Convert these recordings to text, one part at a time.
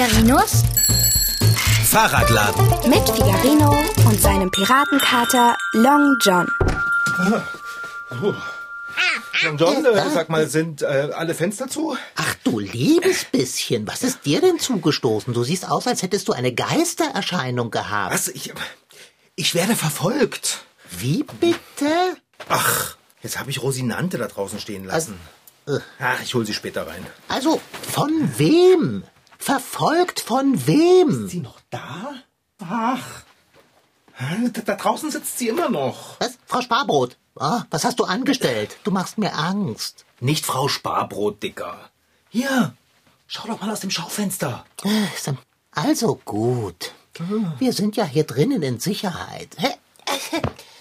Figarinos Fahrradladen. mit Figarino und seinem Piratenkater Long John. Long John, äh, sag mal, sind äh, alle Fenster zu? Ach du liebes bisschen, was ist dir denn zugestoßen? Du siehst aus, als hättest du eine Geistererscheinung gehabt. Was? Ich, ich werde verfolgt. Wie bitte? Ach, jetzt habe ich Rosinante da draußen stehen lassen. Ach, ich hol sie später rein. Also, von wem? Verfolgt von wem? Sie noch da? Ach. Da, da draußen sitzt sie immer noch. Was? Frau Sparbrot? Ah, was hast du angestellt? Du machst mir Angst. Nicht Frau Sparbrot, Dicker. Hier, schau doch mal aus dem Schaufenster. Äh, Also gut. Wir sind ja hier drinnen in Sicherheit.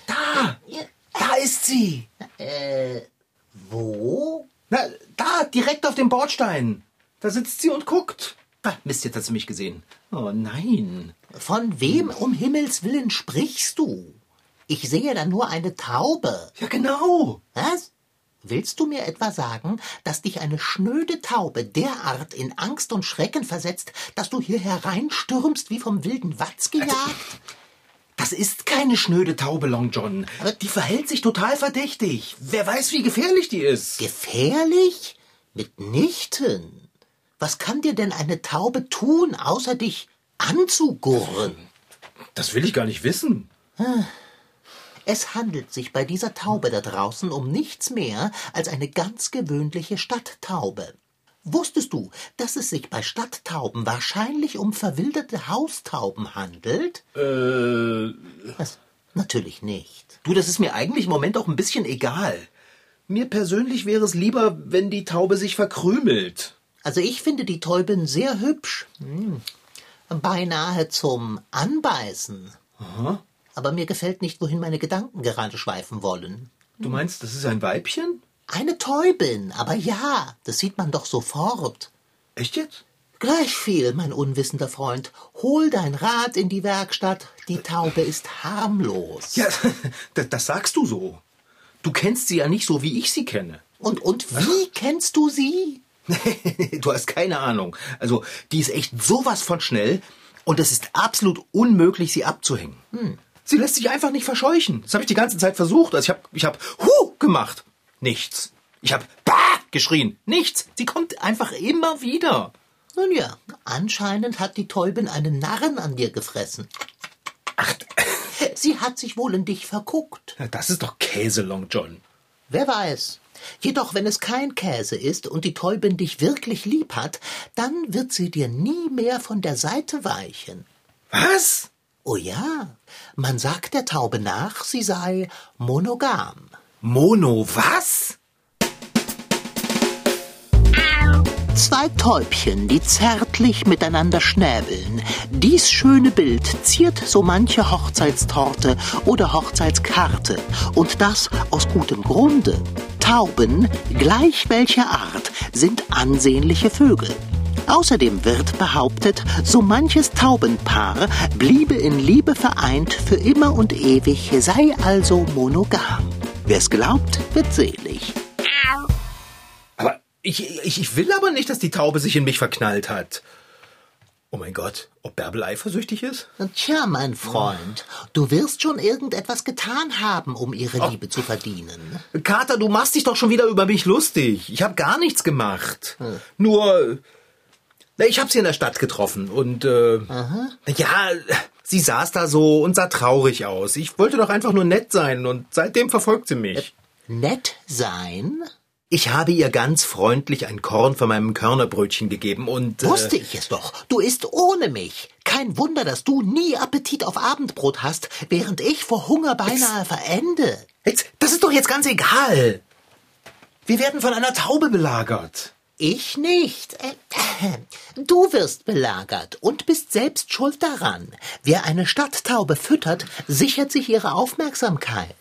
Da, da ist sie. Wo? Na, da, direkt auf dem Bordstein. Da sitzt sie und guckt. Ah, Mist, jetzt hat sie mich gesehen. Oh nein. Von wem um Himmels willen sprichst du? Ich sehe da nur eine Taube. Ja, genau. Was? Willst du mir etwa sagen, dass dich eine schnöde Taube derart in Angst und Schrecken versetzt, dass du hier hereinstürmst wie vom wilden Watz gejagt? Das ist keine schnöde Taube, Long John. Die verhält sich total verdächtig. Wer weiß, wie gefährlich die ist. Gefährlich? Mitnichten. Was kann dir denn eine Taube tun, außer dich anzugurren? Das will ich gar nicht wissen. Es handelt sich bei dieser Taube da draußen um nichts mehr als eine ganz gewöhnliche Stadttaube. Wusstest du, dass es sich bei Stadttauben wahrscheinlich um verwilderte Haustauben handelt? Äh, Was? Natürlich nicht. du, das ist mir eigentlich im Moment auch ein bisschen egal. Mir persönlich wäre es lieber, wenn die Taube sich verkrümelt. Also ich finde die Täuben sehr hübsch. Hm. Beinahe zum Anbeißen. Aber mir gefällt nicht, wohin meine Gedanken gerade schweifen wollen. Du meinst, das ist ein Weibchen? Eine Täubin, aber ja, das sieht man doch sofort. Echt jetzt? Gleich viel, mein unwissender Freund. Hol dein Rad in die Werkstatt. Die Taube ist harmlos. Ja, das, das sagst du so. Du kennst sie ja nicht so, wie ich sie kenne. Und, und wie kennst du sie? du hast keine Ahnung. Also, die ist echt sowas von schnell und es ist absolut unmöglich, sie abzuhängen. Sie lässt sich einfach nicht verscheuchen. Das habe ich die ganze Zeit versucht. Also ich habe ich hab Hu gemacht. Nichts. Ich habe Bah geschrien. Nichts. Sie kommt einfach immer wieder. Nun ja, anscheinend hat die Täubin einen Narren an dir gefressen. Ach, Sie hat sich wohl in dich verguckt. das ist doch Käse, Long John. Wer weiß. Jedoch, wenn es kein Käse ist und die Täubin dich wirklich lieb hat, dann wird sie dir nie mehr von der Seite weichen. Was? Oh ja, man sagt der Taube nach, sie sei monogam. Mono, was? Zwei Täubchen, die zärtlich miteinander schnäbeln. Dies schöne Bild ziert so manche Hochzeitstorte oder Hochzeitskarte. Und das aus gutem Grunde. Tauben, gleich welcher Art, sind ansehnliche Vögel. Außerdem wird behauptet, so manches Taubenpaar bliebe in Liebe vereint für immer und ewig, sei also monogam. Wer's glaubt, wird selig. Ich, ich, ich will aber nicht, dass die Taube sich in mich verknallt hat. Oh mein Gott, ob Bärbel eifersüchtig ist? Tja, mein Freund, du wirst schon irgendetwas getan haben, um ihre Liebe zu verdienen. Kater, du machst dich doch schon wieder über mich lustig. Ich habe gar nichts gemacht. Nur, na, ich habe sie in der Stadt getroffen und äh, ja, sie saß da so und sah traurig aus. Ich wollte doch einfach nur nett sein und seitdem verfolgt sie mich. Nett sein? Ich habe ihr ganz freundlich ein Korn von meinem Körnerbrötchen gegeben und äh, Wusste ich es doch. Du isst ohne mich. Kein Wunder, dass du nie Appetit auf Abendbrot hast, während ich vor Hunger beinahe verende. jetzt, das ist doch jetzt ganz egal. Wir werden von einer Taube belagert. Ich nicht. Äh, äh, Du wirst belagert und bist selbst schuld daran. Wer eine Stadttaube füttert, sichert sich ihre Aufmerksamkeit.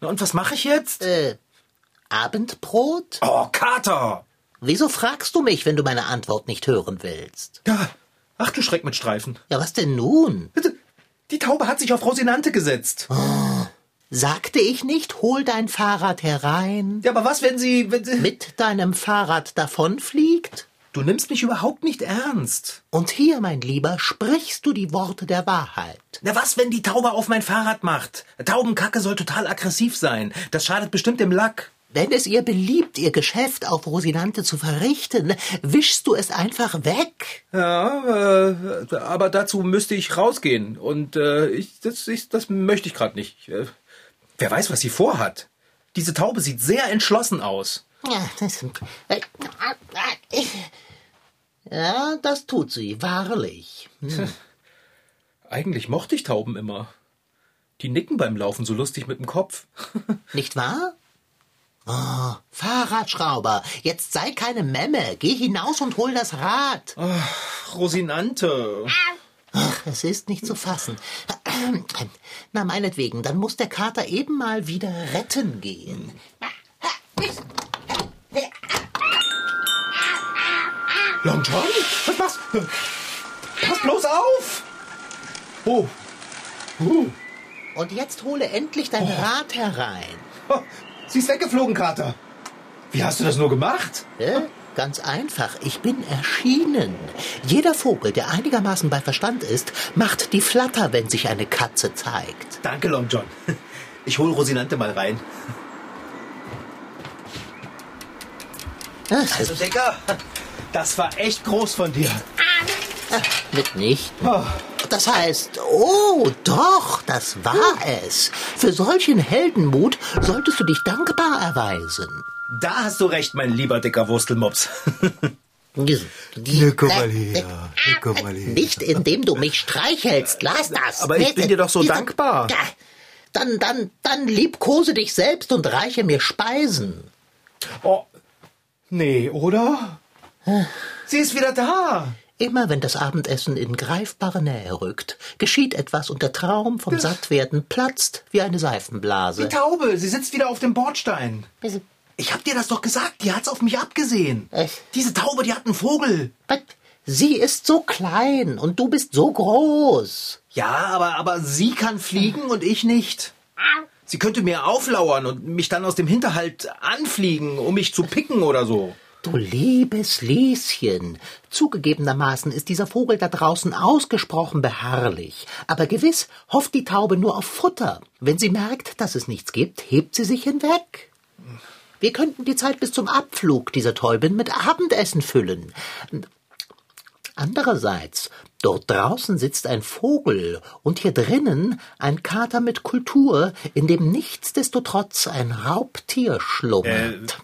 Na, und was mache ich jetzt? Äh, Abendbrot? Oh, Kater! Wieso fragst du mich, wenn du meine Antwort nicht hören willst? Ja, ach du Schreck mit Streifen. Ja, was denn nun? Die Taube hat sich auf Rosinante gesetzt. Sagte ich nicht, hol dein Fahrrad herein? Ja, aber was, wenn sie, wenn sie... Mit deinem Fahrrad davonfliegt? Du nimmst mich überhaupt nicht ernst. Und hier, mein Lieber, sprichst du die Worte der Wahrheit. Na was, wenn die Taube auf mein Fahrrad macht? Taubenkacke soll total aggressiv sein. Das schadet bestimmt dem Lack. Wenn es ihr beliebt, ihr Geschäft auf Rosinante zu verrichten, wischst du es einfach weg. Ja, äh, aber dazu müsste ich rausgehen. Und äh, ich, das, ich, das möchte ich gerade nicht. Äh, wer weiß, was sie vorhat. Diese Taube sieht sehr entschlossen aus. Ja, das, äh, ja, das tut sie, wahrlich. Hm. Eigentlich mochte ich Tauben immer. Die nicken beim Laufen so lustig mit dem Kopf. Nicht wahr? Oh, Fahrradschrauber, jetzt sei keine Memme. Geh hinaus und hol das Rad. Ach, Rosinante. Ach, es ist nicht zu fassen. Na, meinetwegen, dann muss der Kater eben mal wieder retten gehen. Long John? Was machst du? Pass bloß auf! Oh. Uh. Und jetzt hole endlich dein Rad herein. Sie ist weggeflogen, Kater. Wie hast du das nur gemacht? Ja, ganz einfach. Ich bin erschienen. Jeder Vogel, der einigermaßen bei Verstand ist, macht die Flatter, wenn sich eine Katze zeigt. Danke, Long John. Ich hol Rosinante mal rein. Ach, Also, Decker, das war echt groß von dir. mitnichten. Oh. Das heißt, oh, doch, das war es. Für solchen Heldenmut solltest du dich dankbar erweisen. Da hast du recht, mein lieber dicker Wurstelmops. Na, komm mal her, na, komm mal her. Nicht indem du mich streichelst, lass das. Aber ich bin dir doch so Diese- dankbar. Ja, Dann, dann, dann liebkose dich selbst und reiche mir Speisen. Oh. Nee, oder? Sie ist wieder da. Immer wenn das Abendessen in greifbare Nähe rückt, geschieht etwas und der Traum vom Sattwerden platzt wie eine Die Seifenblase. Taube, sie sitzt wieder auf dem Bordstein. Ich hab dir das doch gesagt, die hat's auf mich abgesehen. Echt? Diese Taube, die hat einen Vogel. Was? Sie ist so klein und du bist so groß. Ja, aber, aber sie kann fliegen und ich nicht. Sie könnte mir auflauern und mich dann aus dem Hinterhalt anfliegen, um mich zu picken oder so. Du liebes Lieschen, zugegebenermaßen ist dieser Vogel da draußen ausgesprochen beharrlich. Aber gewiss hofft die Taube nur auf Futter. Wenn sie merkt, dass es nichts gibt, hebt sie sich hinweg. Wir könnten die Zeit bis zum Abflug dieser Täubin mit Abendessen füllen. Andererseits, dort draußen sitzt ein Vogel und hier drinnen ein Kater mit Kultur, in dem nichtsdestotrotz ein Raubtier schlummert.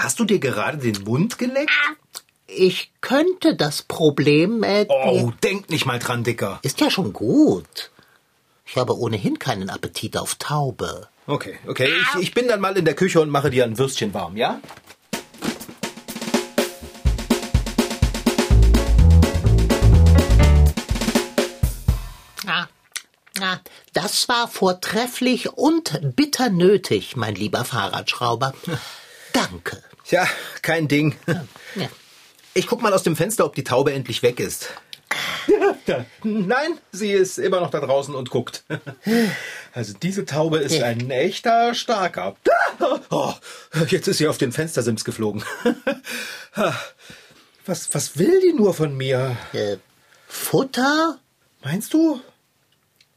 Hast du dir gerade den Mund geleckt? Ich könnte das Problem. Äh, Oh, denk nicht mal dran, Dicker. Ist ja schon gut. Ich habe ohnehin keinen Appetit auf Taube. Okay, okay. Ich, ich bin dann mal in der Küche und mache dir ein Würstchen warm, ja? Ah, ah, das war vortrefflich und bitter nötig, mein lieber Fahrradschrauber. Danke. Tja, kein Ding. Ja. Ich guck mal aus dem Fenster, ob die Taube endlich weg ist. Nein, sie ist immer noch da draußen und guckt. Also diese Taube ist ein echter Starker. Oh, jetzt ist sie auf den Fenstersims geflogen. Was, was will die nur von mir? Äh, Futter? Meinst du?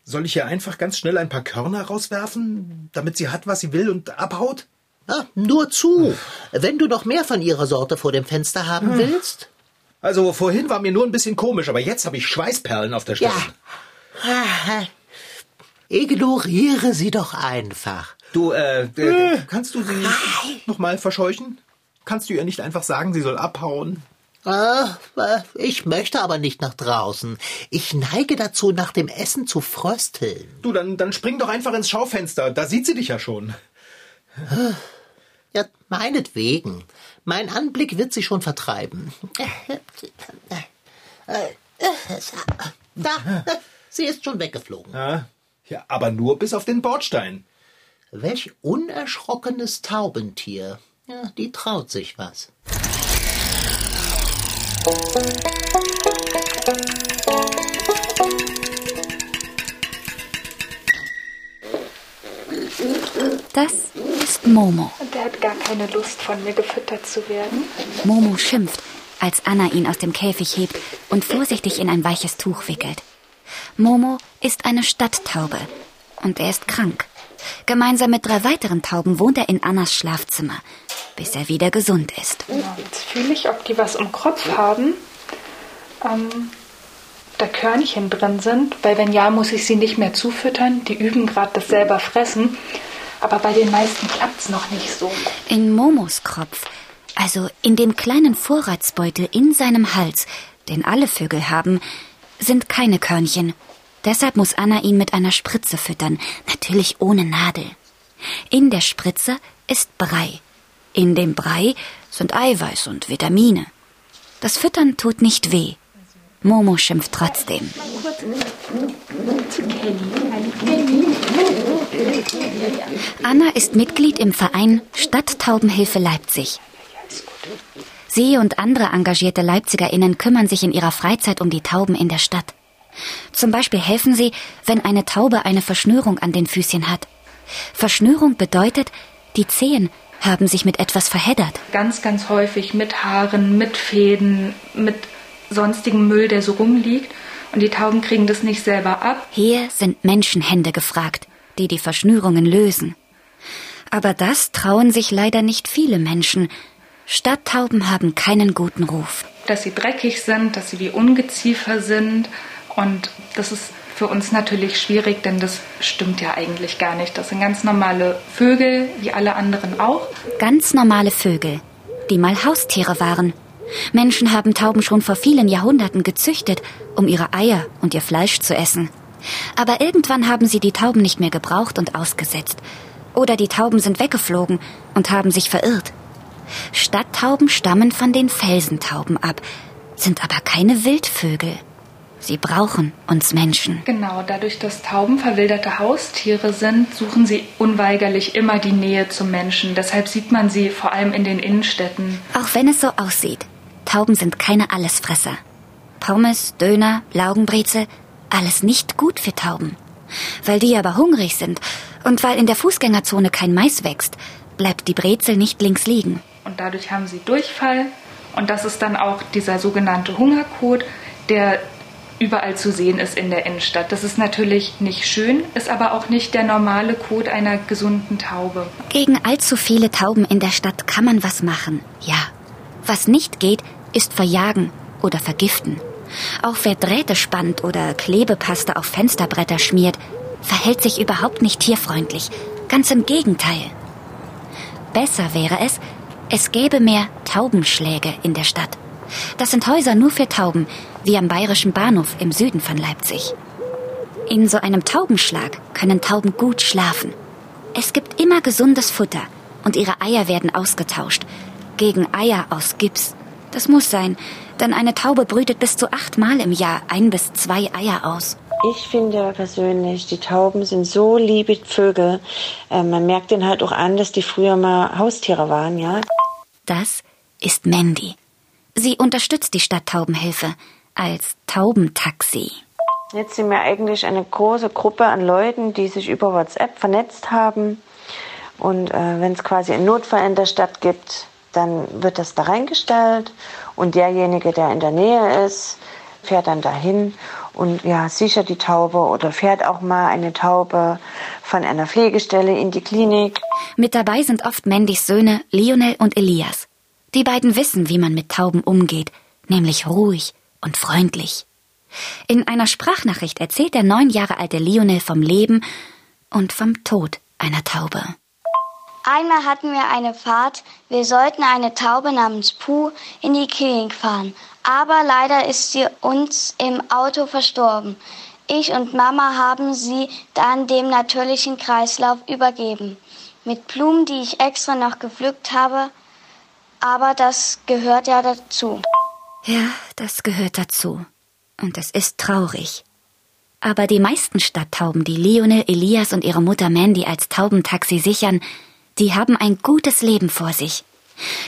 Soll ich ihr einfach ganz schnell ein paar Körner rauswerfen, damit sie hat, was sie will und abhaut? Ah, nur zu. Wenn du noch mehr von ihrer Sorte vor dem Fenster haben willst. Also vorhin war mir nur ein bisschen komisch, aber jetzt habe ich Schweißperlen auf der Stirn. Ja. Ah, Ignoriere sie doch einfach. Du, äh, äh, kannst du sie noch mal verscheuchen? Kannst du ihr nicht einfach sagen, sie soll abhauen? Ah, äh, ich möchte aber nicht nach draußen. Ich neige dazu, nach dem Essen zu frösteln. Du, dann, dann spring doch einfach ins Schaufenster. Da sieht sie dich ja schon. Ja, meinetwegen. Mein Anblick wird sie schon vertreiben. Da, sie ist schon weggeflogen. Ja, ja, aber nur bis auf den Bordstein. Welch unerschrockenes Taubentier. Ja, die traut sich was. Das ist Momo. Und er hat gar keine Lust, von mir gefüttert zu werden. Momo schimpft. als Anna ihn aus dem Käfig hebt und vorsichtig in ein weiches Tuch wickelt. Momo ist eine Stadttaube und er ist krank. Gemeinsam mit drei weiteren Tauben wohnt er in Annas Schlafzimmer, bis er wieder gesund ist. Ja, jetzt fühle ich, ob die was im Kopf haben. Ähm, da Körnchen drin sind, weil wenn ja, muss ich sie nicht mehr zufüttern. Die üben gerade das selber fressen. Aber bei den meisten klappt es noch nicht so. In Momos Kopf, also in dem kleinen Vorratsbeutel in seinem Hals, den alle Vögel haben, sind keine Körnchen. Deshalb muss Anna ihn mit einer Spritze füttern, natürlich ohne Nadel. In der Spritze ist Brei. In dem Brei sind Eiweiß und Vitamine. Das Füttern tut nicht weh. Momo schimpft trotzdem. Anna ist Mitglied im Verein Stadttaubenhilfe Leipzig. Sie und andere engagierte LeipzigerInnen kümmern sich in ihrer Freizeit um die Tauben in der Stadt. Zum Beispiel helfen sie, wenn eine Taube eine Verschnürung an den Füßchen hat. Verschnürung bedeutet, die Zehen haben sich mit etwas verheddert. Ganz, ganz häufig mit Haaren, mit Fäden, mit sonstigem Müll, der so rumliegt. Und die Tauben kriegen das nicht selber ab. Hier sind Menschenhände gefragt, die die Verschnürungen lösen. Aber das trauen sich leider nicht viele Menschen. Stadttauben haben keinen guten Ruf. Dass sie dreckig sind, dass sie wie Ungeziefer sind. Und das ist für uns natürlich schwierig, denn das stimmt ja eigentlich gar nicht. Das sind ganz normale Vögel, wie alle anderen auch. Ganz normale Vögel, die mal Haustiere waren. Menschen haben Tauben schon vor vielen Jahrhunderten gezüchtet, um ihre Eier und ihr Fleisch zu essen. Aber irgendwann haben sie die Tauben nicht mehr gebraucht und ausgesetzt. Oder die Tauben sind weggeflogen und haben sich verirrt. Stadttauben stammen von den Felsentauben ab, sind aber keine Wildvögel. Sie brauchen uns Menschen. Genau, dadurch, dass Tauben verwilderte Haustiere sind, suchen sie unweigerlich immer die Nähe zum Menschen. Deshalb sieht man sie vor allem in den Innenstädten. Auch wenn es so aussieht, Tauben sind keine Allesfresser. Pommes, Döner, Laugenbrezel, alles nicht gut für Tauben. Weil die aber hungrig sind und weil in der Fußgängerzone kein Mais wächst, bleibt die Brezel nicht links liegen. Und dadurch haben sie Durchfall. Und das ist dann auch dieser sogenannte Hungerkot, der überall zu sehen ist in der Innenstadt. Das ist natürlich nicht schön, ist aber auch nicht der normale Kot einer gesunden Taube. Gegen allzu viele Tauben in der Stadt kann man was machen, ja. Was nicht geht, ist verjagen oder vergiften. Auch wer Drähte spannt oder Klebepaste auf Fensterbretter schmiert, verhält sich überhaupt nicht tierfreundlich. Ganz im Gegenteil. Besser wäre es, es gäbe mehr Taubenschläge in der Stadt. Das sind Häuser nur für Tauben, wie am Bayerischen Bahnhof im Süden von Leipzig. In so einem Taubenschlag können Tauben gut schlafen. Es gibt immer gesundes Futter und ihre Eier werden ausgetauscht gegen Eier aus Gips. Das muss sein, denn eine Taube brütet bis zu achtmal im Jahr ein bis zwei Eier aus. Ich finde persönlich, die Tauben sind so liebe Vögel. Äh, man merkt ihnen halt auch an, dass die früher mal Haustiere waren, ja. Das ist Mandy. Sie unterstützt die Stadttaubenhilfe als Taubentaxi. Jetzt sind wir eigentlich eine große Gruppe an Leuten, die sich über WhatsApp vernetzt haben. Und äh, wenn es quasi einen Notfall in der Stadt gibt, dann wird das da reingestellt und derjenige, der in der Nähe ist, fährt dann dahin und ja, sichert die Taube oder fährt auch mal eine Taube von einer Pflegestelle in die Klinik. Mit dabei sind oft Mandys Söhne Lionel und Elias. Die beiden wissen, wie man mit Tauben umgeht, nämlich ruhig und freundlich. In einer Sprachnachricht erzählt der neun Jahre alte Lionel vom Leben und vom Tod einer Taube. Einmal hatten wir eine Fahrt. Wir sollten eine Taube namens Puh in die Klinik fahren. Aber leider ist sie uns im Auto verstorben. Ich und Mama haben sie dann dem natürlichen Kreislauf übergeben. Mit Blumen, die ich extra noch gepflückt habe. Aber das gehört ja dazu. Ja, das gehört dazu. Und es ist traurig. Aber die meisten Stadttauben, die Lionel, Elias und ihre Mutter Mandy als Taubentaxi sichern, die haben ein gutes Leben vor sich.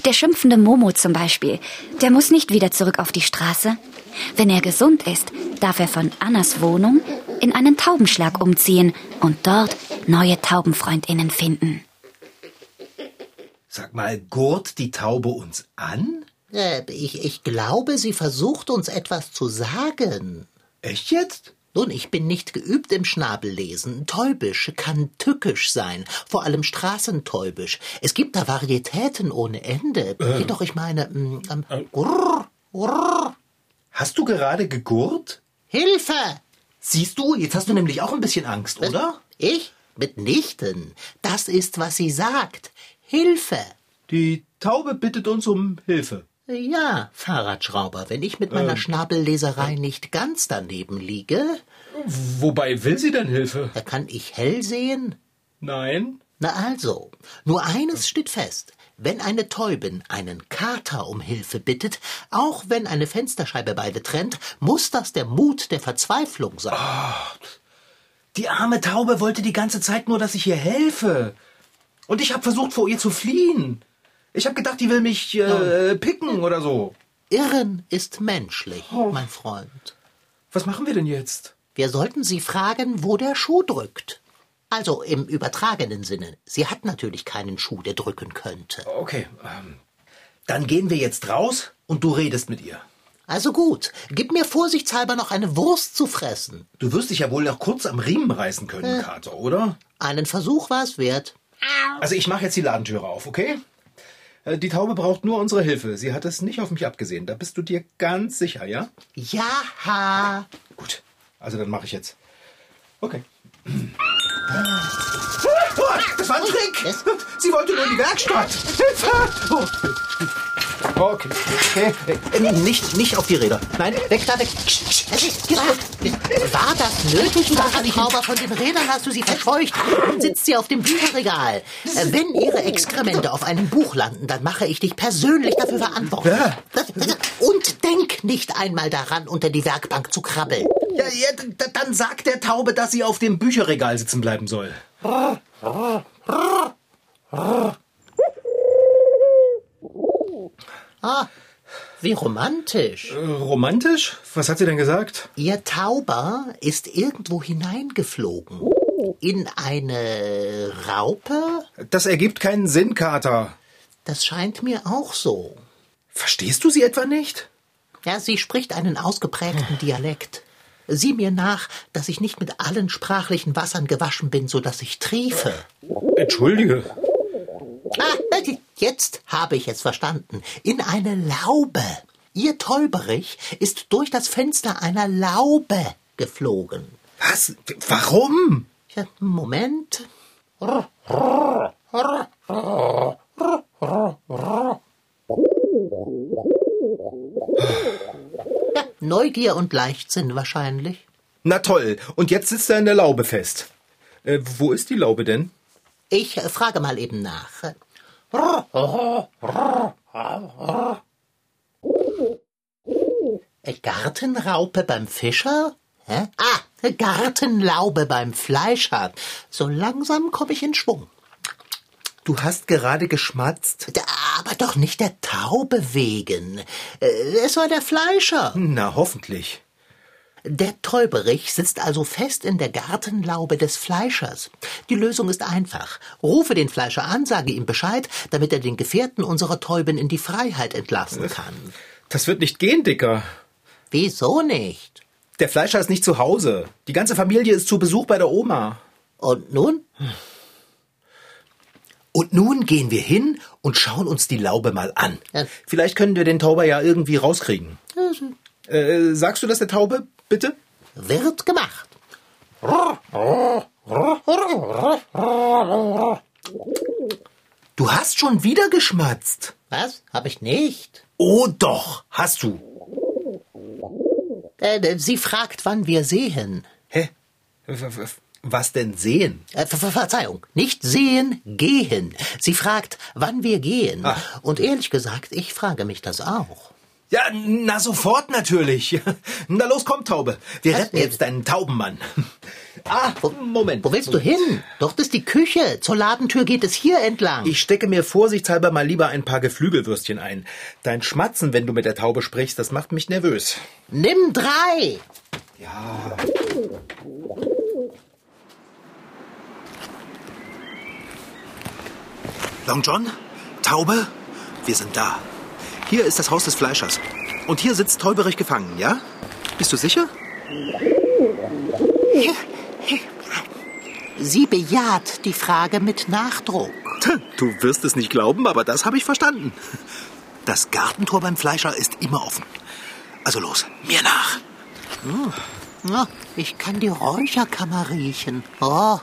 Der schimpfende Momo zum Beispiel, der muss nicht wieder zurück auf die Straße. Wenn er gesund ist, darf er von Annas Wohnung in einen Taubenschlag umziehen und dort neue Taubenfreundinnen finden. Sag mal, gurt die Taube uns an? Äh, ich, ich glaube, sie versucht uns etwas zu sagen. Echt jetzt? Nun, ich bin nicht geübt im Schnabellesen. Täubisch kann tückisch sein, vor allem Straßentäubisch. Es gibt da Varietäten ohne Ende. Jedoch, ich meine, mm, ähm, grrr, grrr. Hast du gerade gegurrt? Hilfe! Siehst du, jetzt hast du nämlich auch ein bisschen Angst, oder? Ich? Mitnichten. Das ist, was sie sagt. Hilfe! Die Taube bittet uns um Hilfe. Ja, Fahrradschrauber, wenn ich mit meiner Schnabelleserei nicht ganz daneben liege, Wobei will sie denn Hilfe? da kann ich hell sehen. Nein. Na also, nur eines steht fest. Wenn eine Täubin einen Kater um Hilfe bittet, auch wenn eine Fensterscheibe beide trennt, muss das der Mut der Verzweiflung sein. Die arme Taube wollte die ganze Zeit nur, dass ich ihr helfe. Und ich habe versucht, vor ihr zu fliehen. Ich habe gedacht, die will mich äh, picken oder so. Irren ist menschlich, mein Freund. Was machen wir denn jetzt? Wir sollten sie fragen, wo der Schuh drückt. Also im übertragenen Sinne. Sie hat natürlich keinen Schuh, der drücken könnte. Okay, ähm, dann gehen wir jetzt raus und du redest mit ihr. Also gut, gib mir vorsichtshalber noch eine Wurst zu fressen. Du wirst dich ja wohl noch kurz am Riemen reißen können, Kater, oder? Einen Versuch war es wert. Also ich mache jetzt die Ladentüre auf, okay? Äh, Die Taube braucht nur unsere Hilfe. Sie hat es nicht auf mich abgesehen. Da bist du dir ganz sicher, ja? Ja, Gut. Also dann mache ich jetzt. Okay. Oh, das war ein Trick! Es- Sie wollte nur in die Werkstatt! Hilfe! Oh. Okay, okay. Äh, Nicht, nicht auf die Räder. Nein, weg da, weg. War das nötig, Fahrradschrauber? Von den Rädern hast du sie verscheucht. Nun sitzt sie auf dem Bücherregal. Äh, Wenn ihre Exkremente auf einem Buch landen, dann mache ich dich persönlich dafür verantwortlich. Und denk nicht einmal daran, unter die Werkbank zu krabbeln. Ja, ja, dann sag der Taube, dass sie auf dem Bücherregal sitzen bleiben soll. Ah, wie romantisch. Äh, romantisch? Was hat sie denn gesagt? Ihr Tauber ist irgendwo hineingeflogen. In eine Raupe? Das ergibt keinen Sinn, Kater. Das scheint mir auch so. Verstehst du sie etwa nicht? Ja, sie spricht einen ausgeprägten Dialekt. Sieh mir nach, dass ich nicht mit allen sprachlichen Wassern gewaschen bin, so dass ich triefe. Entschuldige. Ah, jetzt habe ich es verstanden. In eine Laube. Ihr Täuberich ist durch das Fenster einer Laube geflogen. Was? Warum? Ja, Moment. Ja, Neugier und Leichtsinn wahrscheinlich. Na toll. Und jetzt sitzt er in der Laube fest. Äh, wo ist die Laube denn? Ich äh, frage mal eben nach. Gartenraupe beim Fischer? Hä? Ah, Gartenlaube beim Fleischer. So langsam komme ich in Schwung. Du hast gerade geschmatzt. Aber doch nicht der Taube wegen. Äh, Es war der Fleischer. Na, hoffentlich. Der Täuberich sitzt also fest in der Gartenlaube des Fleischers. Die Lösung ist einfach. Rufe den Fleischer an, sage ihm Bescheid, damit er den Gefährten unserer Täuben in die Freiheit entlassen kann. Das wird nicht gehen, Dicker. Wieso nicht? Der Fleischer ist nicht zu Hause. Die ganze Familie ist zu Besuch bei der Oma. Und nun? Und nun gehen wir hin und schauen uns die Laube mal an. Ja. Vielleicht können wir den Tauber ja irgendwie rauskriegen. Äh, sagst du das der Taube, bitte? Wird gemacht. Du hast schon wieder geschmatzt. Was? Hab ich nicht. Oh doch, hast du. Äh, sie fragt, wann wir sehen. Hä? Was denn sehen? Äh, Ver Ver Verzeihung, nicht sehen, gehen. Sie fragt, wann wir gehen. Ah. Und ehrlich gesagt, ich frage mich das auch. Ja, na sofort natürlich. Na los, komm, Taube. Wir Was? retten jetzt deinen Taubenmann. Ah, Moment. Wo willst du hin? Dort ist die Küche. Zur Ladentür geht es hier entlang. Ich stecke mir vorsichtshalber mal lieber ein paar Geflügelwürstchen ein. Dein Schmatzen, wenn du mit der Taube sprichst, das macht mich nervös. Nimm drei. Ja. Long John? Taube? Wir sind da. Hier ist das Haus des Fleischers. Und hier sitzt Täuberich gefangen, ja? Bist du sicher? Sie bejaht die Frage mit Nachdruck. Du wirst es nicht glauben, aber das habe ich verstanden. Das Gartentor beim Fleischer ist immer offen. Also los, mir nach. Oh, ich kann die Räucherkammer riechen. Oh,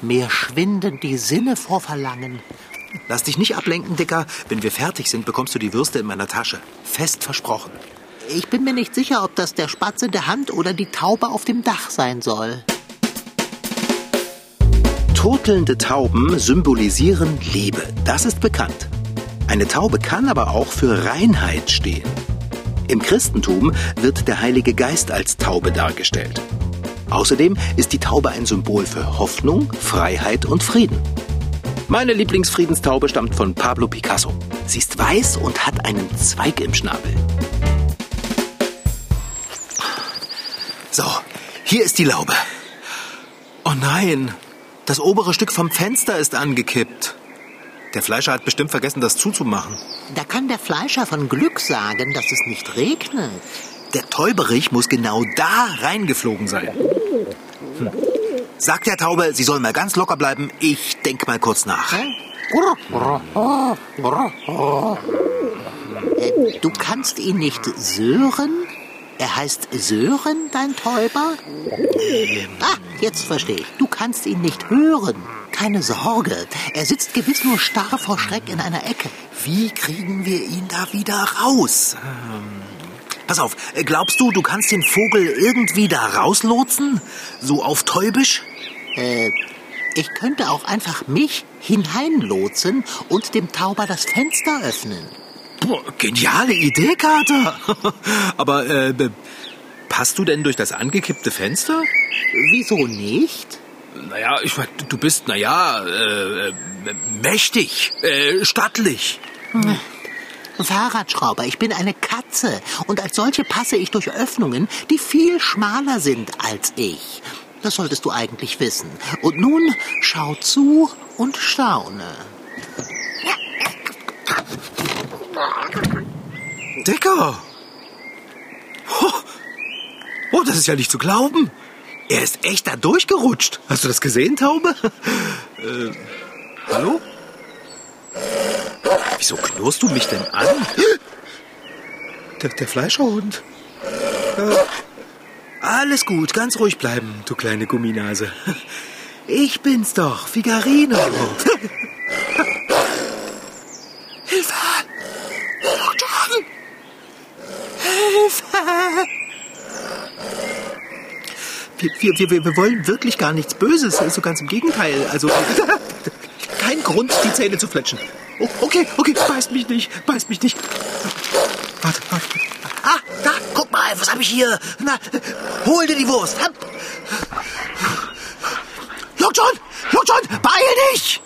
mir schwinden die Sinne vor Verlangen. Lass dich nicht ablenken, Dicker. Wenn wir fertig sind, bekommst du die Würste in meiner Tasche. Fest versprochen. Ich bin mir nicht sicher, ob das der Spatz in der Hand oder die Taube auf dem Dach sein soll. Turtelnde Tauben symbolisieren Liebe. Das ist bekannt. Eine Taube kann aber auch für Reinheit stehen. Im Christentum wird der Heilige Geist als Taube dargestellt. Außerdem ist die Taube ein Symbol für Hoffnung, Freiheit und Frieden. Meine Lieblingsfriedenstaube stammt von Pablo Picasso. Sie ist weiß und hat einen Zweig im Schnabel. So, hier ist die Laube. Oh nein, das obere Stück vom Fenster ist angekippt. Der Fleischer hat bestimmt vergessen, das zuzumachen. Da kann der Fleischer von Glück sagen, dass es nicht regnet. Der Täuberich muss genau da reingeflogen sein. Hm. Sag der Taube, sie soll mal ganz locker bleiben. Ich denk mal kurz nach. Äh, Du kannst ihn nicht sören? Er heißt Sören, dein Täuber? Ah, jetzt verstehe ich. Du kannst ihn nicht hören. Keine Sorge, er sitzt gewiss nur starr vor Schreck in einer Ecke. Wie kriegen wir ihn da wieder raus? Ähm, pass auf, glaubst du, du kannst den Vogel irgendwie da rauslotsen? So auf Täubisch? Äh, ich könnte auch einfach mich hineinlotsen und dem Tauber das Fenster öffnen. Boah, geniale Idee, Kater. Aber äh, passt du denn durch das angekippte Fenster? Wieso nicht? Naja, ich meine, du bist, naja, äh, äh, mächtig, äh, stattlich. Hm. Fahrradschrauber, ich bin eine Katze und als solche passe ich durch Öffnungen, die viel schmaler sind als ich. Das solltest du eigentlich wissen. Und nun schau zu und staune. Dicker! Oh, oh, das ist ja nicht zu glauben. Er ist echt da durchgerutscht. Hast du das gesehen, Taube? äh, hallo? Wieso knurrst du mich denn an? Der, der Fleischerhund. Ja. Alles gut, ganz ruhig bleiben, du kleine Gumminase. Ich bin's doch, Figarino. Hilfe! John! Hilfe! Wir, wir, wir, wir wollen wirklich gar nichts Böses, so ganz im Gegenteil. Also kein Grund, die Zähne zu fletschen. Oh, okay, okay, beißt mich nicht, beißt mich nicht. Warte, warte. Ah, da, guck mal, was habe ich hier? Na, hol dir die Wurst. Look John, Look beeil dich!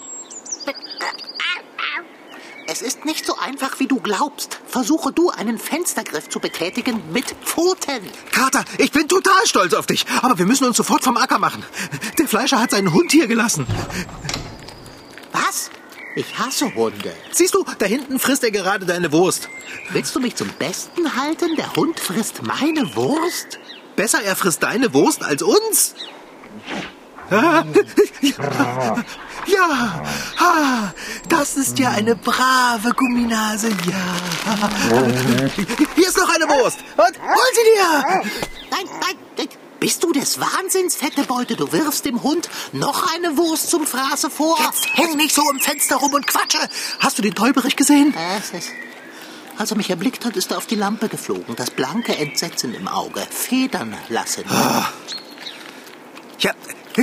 Es ist nicht so einfach, wie du glaubst. Versuche du, einen Fenstergriff zu betätigen mit Pfoten. Kater, ich bin total stolz auf dich. Aber wir müssen uns sofort vom Acker machen. Der Fleischer hat seinen Hund hier gelassen. Ich hasse Hunde. Siehst du, da hinten frisst er gerade deine Wurst. Willst du mich zum Besten halten? Der Hund frisst meine Wurst? Besser, er frisst deine Wurst als uns? Ja, ja, das ist ja eine brave Gumminase, ja. Hier ist noch eine Wurst. Und hol sie dir. Nein, nein, bist du des Wahnsinns, fette Beute? Du wirfst dem Hund noch eine Wurst zum Fraße vor? Jetzt häng nicht so im Fenster rum und quatsche. Hast du den Täuberich gesehen? Als er mich erblickt hat, ist er auf die Lampe geflogen. Das blanke Entsetzen im Auge. Federn lassen. Ah. Ja,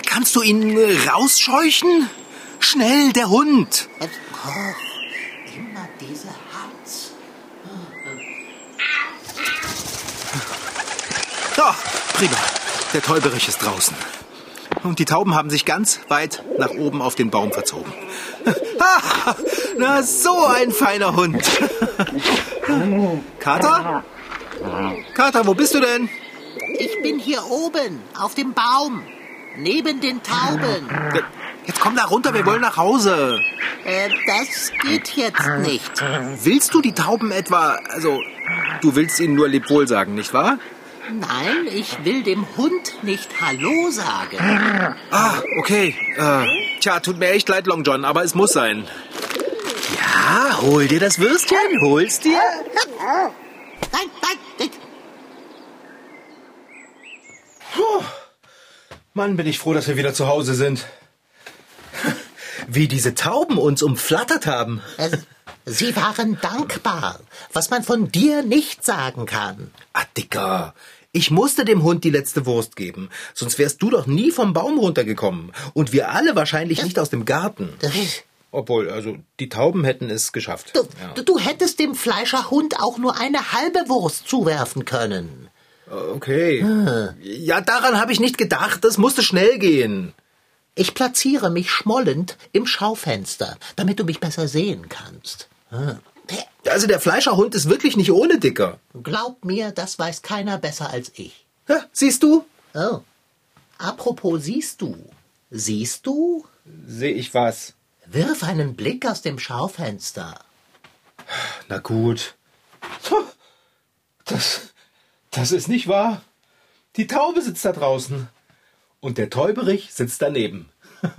Kannst du ihn äh, rausscheuchen? Schnell, der Hund! Oh, immer diese Hatz. Oh, prima. Der Täuberich ist draußen. Und die Tauben haben sich ganz weit nach oben auf den Baum verzogen. Ah, na, so ein feiner Hund. Kater? Kater, wo bist du denn? Ich bin hier oben, auf dem Baum. Neben den Tauben. Jetzt komm da runter, wir wollen nach Hause. Äh, das geht jetzt nicht. Willst du die Tauben etwa, also, du willst ihnen nur Lebwohl sagen, nicht wahr? Nein, ich will dem Hund nicht Hallo sagen. Ah, okay. Äh, tja, tut mir echt leid, Long John, aber es muss sein. Ja, hol dir das Würstchen, hol's dir. Nein, nein, nein. Mann, bin ich froh, dass wir wieder zu Hause sind. Wie diese Tauben uns umflattert haben. Sie waren dankbar, was man von dir nicht sagen kann. Ah, Dicker. Ich musste dem Hund die letzte Wurst geben, sonst wärst du doch nie vom Baum runtergekommen. Und wir alle wahrscheinlich nicht aus dem Garten. Obwohl, also die Tauben hätten es geschafft. Du, Ja. du, hättest dem Fleischerhund auch nur eine halbe Wurst zuwerfen können. Okay. Ja, daran habe ich nicht gedacht. Das musste schnell gehen. Ich platziere mich schmollend im Schaufenster, damit du mich besser sehen kannst. Ah. Also der Fleischerhund ist wirklich nicht ohne Dicker. Glaub mir, das weiß keiner besser als ich. Ja, siehst du? Oh. Apropos siehst du. Siehst du? Sehe ich was. Wirf einen Blick aus dem Schaufenster. Na gut. Das, das ist nicht wahr. Die Taube sitzt da draußen. Und der Täuberich sitzt daneben.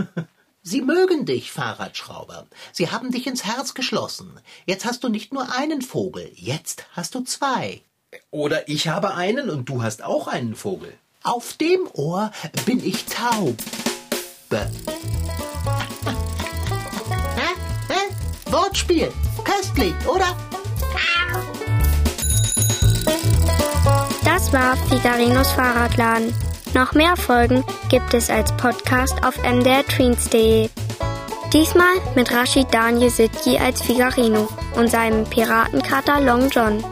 Sie mögen dich, Fahrradschrauber. Sie haben dich ins Herz geschlossen. Jetzt hast du nicht nur einen Vogel, jetzt hast du zwei. Oder ich habe einen und du hast auch einen Vogel. Auf dem Ohr bin ich taub. Wortspiel. Köstlich, oder? Das war Figarinos Fahrradladen. Noch mehr Folgen gibt es als Podcast auf mdrtweens.de. Diesmal mit Rashid Daniel Sidki als Figarino und seinem Piratenkater Long John.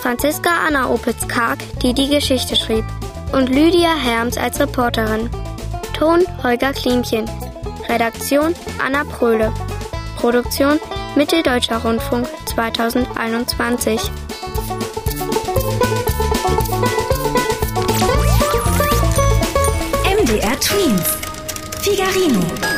Franziska Anna Opitz-Karg, die die Geschichte schrieb. Und Lydia Herms als Reporterin. Ton Holger Klimchen. Redaktion Anna Pröhle. Produktion Mitteldeutscher Rundfunk 2021. Figarino.